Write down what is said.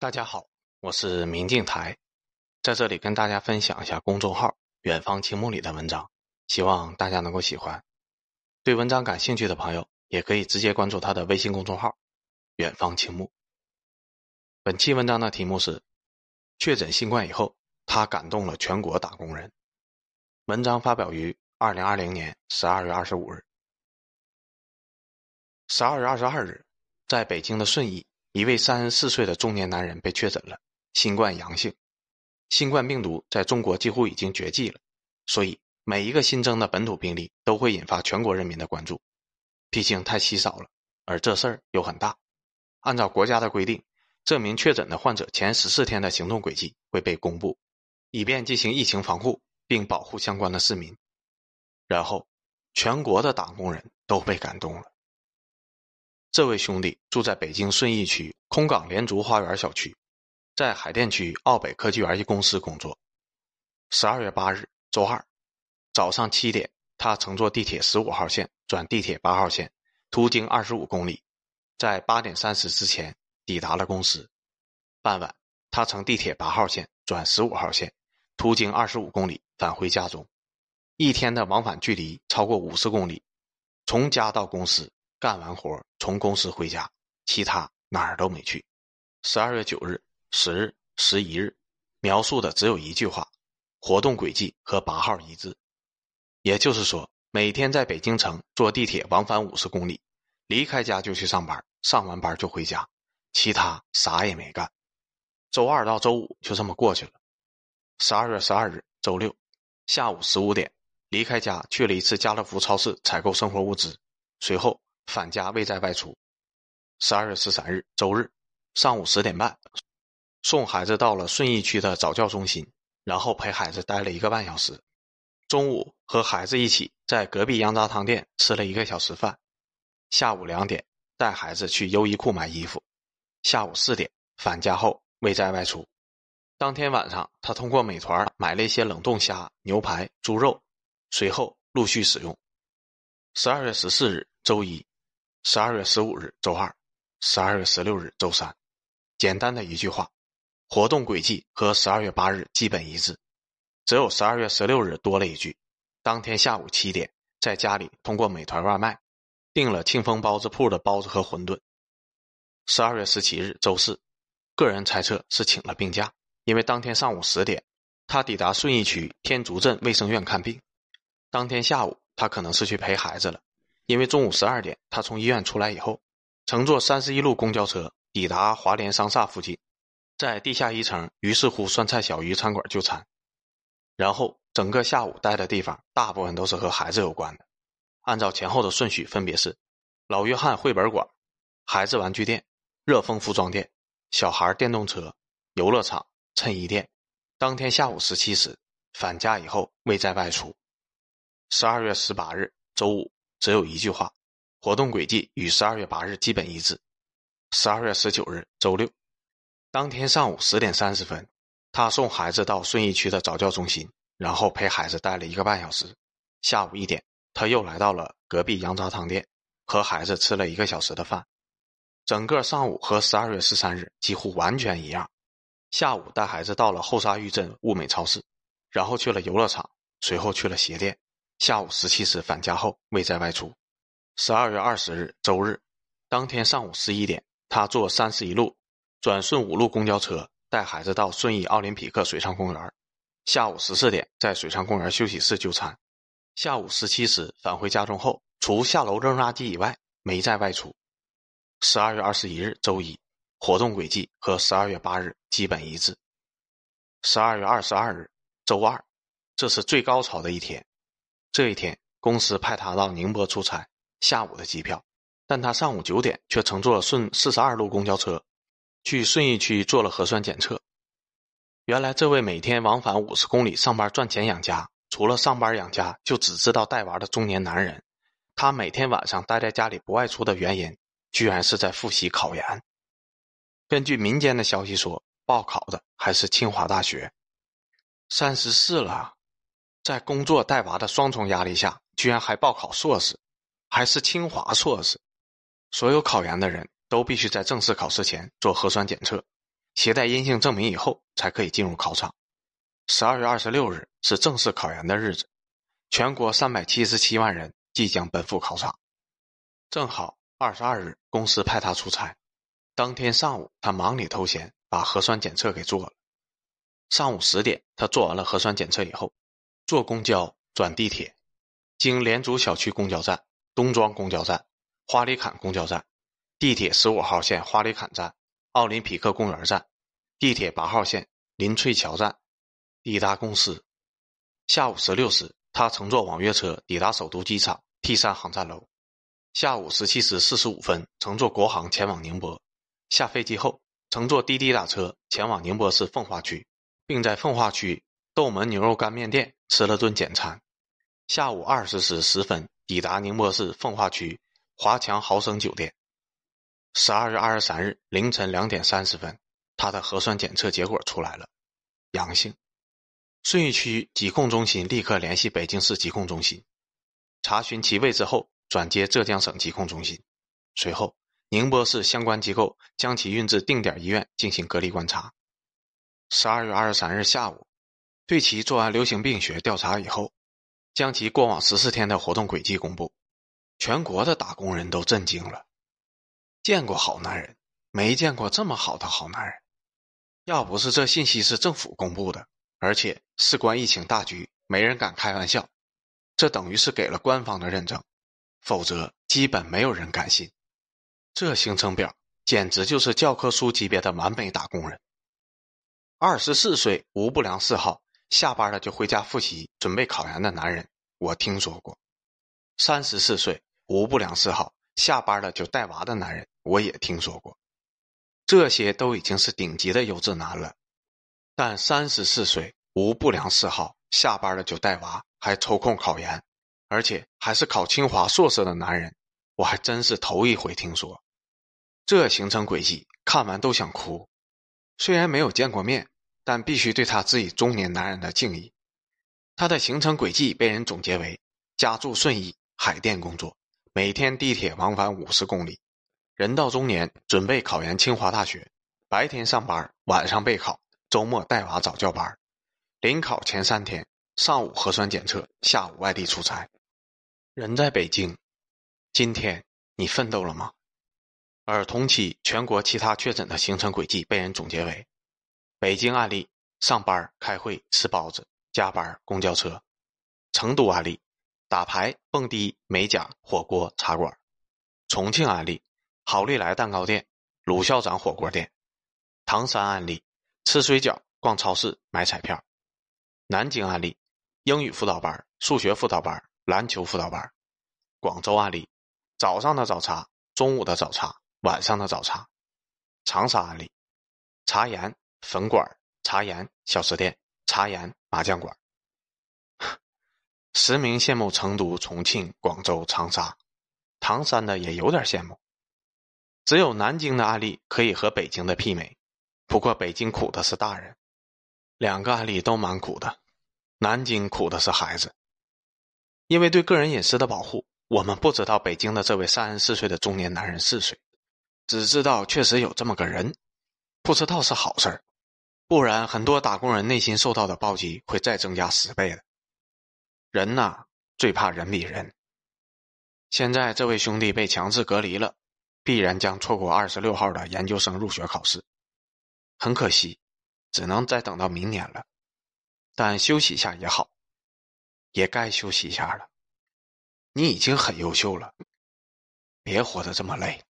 大家好，我是明镜台，在这里跟大家分享一下公众号“远方青木”里的文章，希望大家能够喜欢。对文章感兴趣的朋友，也可以直接关注他的微信公众号“远方青木”。本期文章的题目是：确诊新冠以后，他感动了全国打工人。文章发表于二零二零年十二月二十五日。十二月二十二日，在北京的顺义。一位三十四岁的中年男人被确诊了新冠阳性，新冠病毒在中国几乎已经绝迹了，所以每一个新增的本土病例都会引发全国人民的关注，毕竟太稀少了，而这事儿又很大。按照国家的规定，这名确诊的患者前十四天的行动轨迹会被公布，以便进行疫情防护并保护相关的市民。然后，全国的打工人都被感动了。这位兄弟住在北京顺义区空港连竹花园小区，在海淀区奥北科技园一公司工作。十二月八日周二早上七点，他乘坐地铁十五号线转地铁八号线，途经二十五公里，在八点三十之前抵达了公司。傍晚，他乘地铁八号线转十五号线，途经二十五公里返回家中。一天的往返距离超过五十公里，从家到公司。干完活从公司回家，其他哪儿都没去。十二月九日、十日、十一日，描述的只有一句话：活动轨迹和八号一致。也就是说，每天在北京城坐地铁往返五十公里，离开家就去上班，上完班就回家，其他啥也没干。周二到周五就这么过去了。十二月十二日周六下午十五点，离开家去了一次家乐福超市采购生活物资，随后。返家未再外出。十二月十三日周日上午十点半，送孩子到了顺义区的早教中心，然后陪孩子待了一个半小时。中午和孩子一起在隔壁羊杂汤店吃了一个小时饭。下午两点带孩子去优衣库买衣服。下午四点返家后未再外出。当天晚上，他通过美团买了一些冷冻虾、牛排、猪肉，随后陆续使用。十二月十四日周一。十二月十五日周二，十二月十六日周三，简单的一句话，活动轨迹和十二月八日基本一致，只有十二月十六日多了一句，当天下午七点在家里通过美团外卖订了庆丰包子铺的包子和馄饨。十二月十七日周四，个人猜测是请了病假，因为当天上午十点他抵达顺义区天竺镇卫生院看病，当天下午他可能是去陪孩子了。因为中午十二点，他从医院出来以后，乘坐三十一路公交车抵达华联商厦附近，在地下一层于是乎酸菜小鱼餐馆就餐，然后整个下午待的地方大部分都是和孩子有关的，按照前后的顺序分别是：老约翰绘本馆、孩子玩具店、热风服装店、小孩电动车、游乐场、衬衣店。当天下午十七时返家以后未再外出。十二月十八日周五。只有一句话，活动轨迹与十二月八日基本一致。十二月十九日周六，当天上午十点三十分，他送孩子到顺义区的早教中心，然后陪孩子待了一个半小时。下午一点，他又来到了隔壁羊杂汤店，和孩子吃了一个小时的饭。整个上午和十二月十三日几乎完全一样。下午带孩子到了后沙峪镇物美超市，然后去了游乐场，随后去了鞋店。下午十七时返家后未再外出。十二月二十日周日，当天上午十一点，他坐三十一路转顺五路公交车带孩子到顺义奥林匹克水上公园。下午十四点在水上公园休息室就餐。下午十七时返回家中后，除下楼扔垃圾以外，没再外出。十二月二十一日周一，活动轨迹和十二月八日基本一致。十二月二十二日周二，这是最高潮的一天。这一天，公司派他到宁波出差，下午的机票，但他上午九点却乘坐顺四十二路公交车，去顺义区做了核酸检测。原来，这位每天往返五十公里上班赚钱养家，除了上班养家就只知道带娃的中年男人，他每天晚上待在家里不外出的原因，居然是在复习考研。根据民间的消息说，报考的还是清华大学。三十四了。在工作带娃的双重压力下，居然还报考硕士，还是清华硕士。所有考研的人都必须在正式考试前做核酸检测，携带阴性证明以后才可以进入考场。十二月二十六日是正式考研的日子，全国三百七十七万人即将奔赴考场。正好二十二日公司派他出差，当天上午他忙里偷闲把核酸检测给做了。上午十点，他做完了核酸检测以后，坐公交转地铁，经莲竹小区公交站、东庄公交站、花里坎公交站、地铁十五号线花里坎站、奥林匹克公园站、地铁八号线林翠桥站。抵达公司，下午十六时，他乘坐网约车抵达首都机场 T 三航站楼。下午十七时四十五分，乘坐国航前往宁波。下飞机后，乘坐滴滴打车前往宁波市奉化区，并在奉化区斗门牛肉干面店吃了顿简餐。下午二十时十分，抵达宁波市奉化区华强豪生酒店。十二月二十三日凌晨两点三十分，他的核酸检测结果出来了，阳性。顺义区疾控中心立刻联系北京市疾控中心，查询其位置后转接浙江省疾控中心。随后，宁波市相关机构将其运至定点医院进行隔离观察。十二月二十三日下午，对其做完流行病学调查以后，将其过往十四天的活动轨迹公布。全国的打工人都震惊了，见过好男人，没见过这么好的好男人。要不是这信息是政府公布的。而且事关疫情大局，没人敢开玩笑，这等于是给了官方的认证，否则基本没有人敢信。这行程表简直就是教科书级别的完美打工人。二十四岁无不良嗜好，下班了就回家复习准备考研的男人，我听说过；三十四岁无不良嗜好，下班了就带娃的男人，我也听说过。这些都已经是顶级的优质男了。但三十四岁无不良嗜好，下班了就带娃，还抽空考研，而且还是考清华硕士的男人，我还真是头一回听说。这行程轨迹看完都想哭。虽然没有见过面，但必须对他致以中年男人的敬意。他的行程轨迹被人总结为：家住顺义，海淀工作，每天地铁往返五十公里，人到中年，准备考研清华大学，白天上班，晚上备考。周末带娃早教班，临考前三天，上午核酸检测，下午外地出差，人在北京。今天你奋斗了吗？而同期全国其他确诊的行程轨迹被人总结为：北京案例上班、开会、吃包子、加班、公交车；成都案例打牌、蹦迪、美甲、火锅、茶馆；重庆案例好利来蛋糕店、鲁校长火锅店；唐山案例。吃水饺、逛超市、买彩票。南京案例：英语辅导班、数学辅导班、篮球辅导班。广州案例：早上的早茶、中午的早茶、晚上的早茶。长沙案例：茶颜粉馆、茶颜小吃店、茶颜麻将馆。实名羡慕成都、重庆、广州、长沙，唐山的也有点羡慕。只有南京的案例可以和北京的媲美。不过北京苦的是大人，两个案例都蛮苦的。南京苦的是孩子，因为对个人隐私的保护，我们不知道北京的这位三十四岁的中年男人是谁，只知道确实有这么个人，不知道是好事儿，不然很多打工人内心受到的暴击会再增加十倍的。人呐，最怕人比人。现在这位兄弟被强制隔离了，必然将错过二十六号的研究生入学考试。很可惜，只能再等到明年了。但休息一下也好，也该休息一下了。你已经很优秀了，别活得这么累。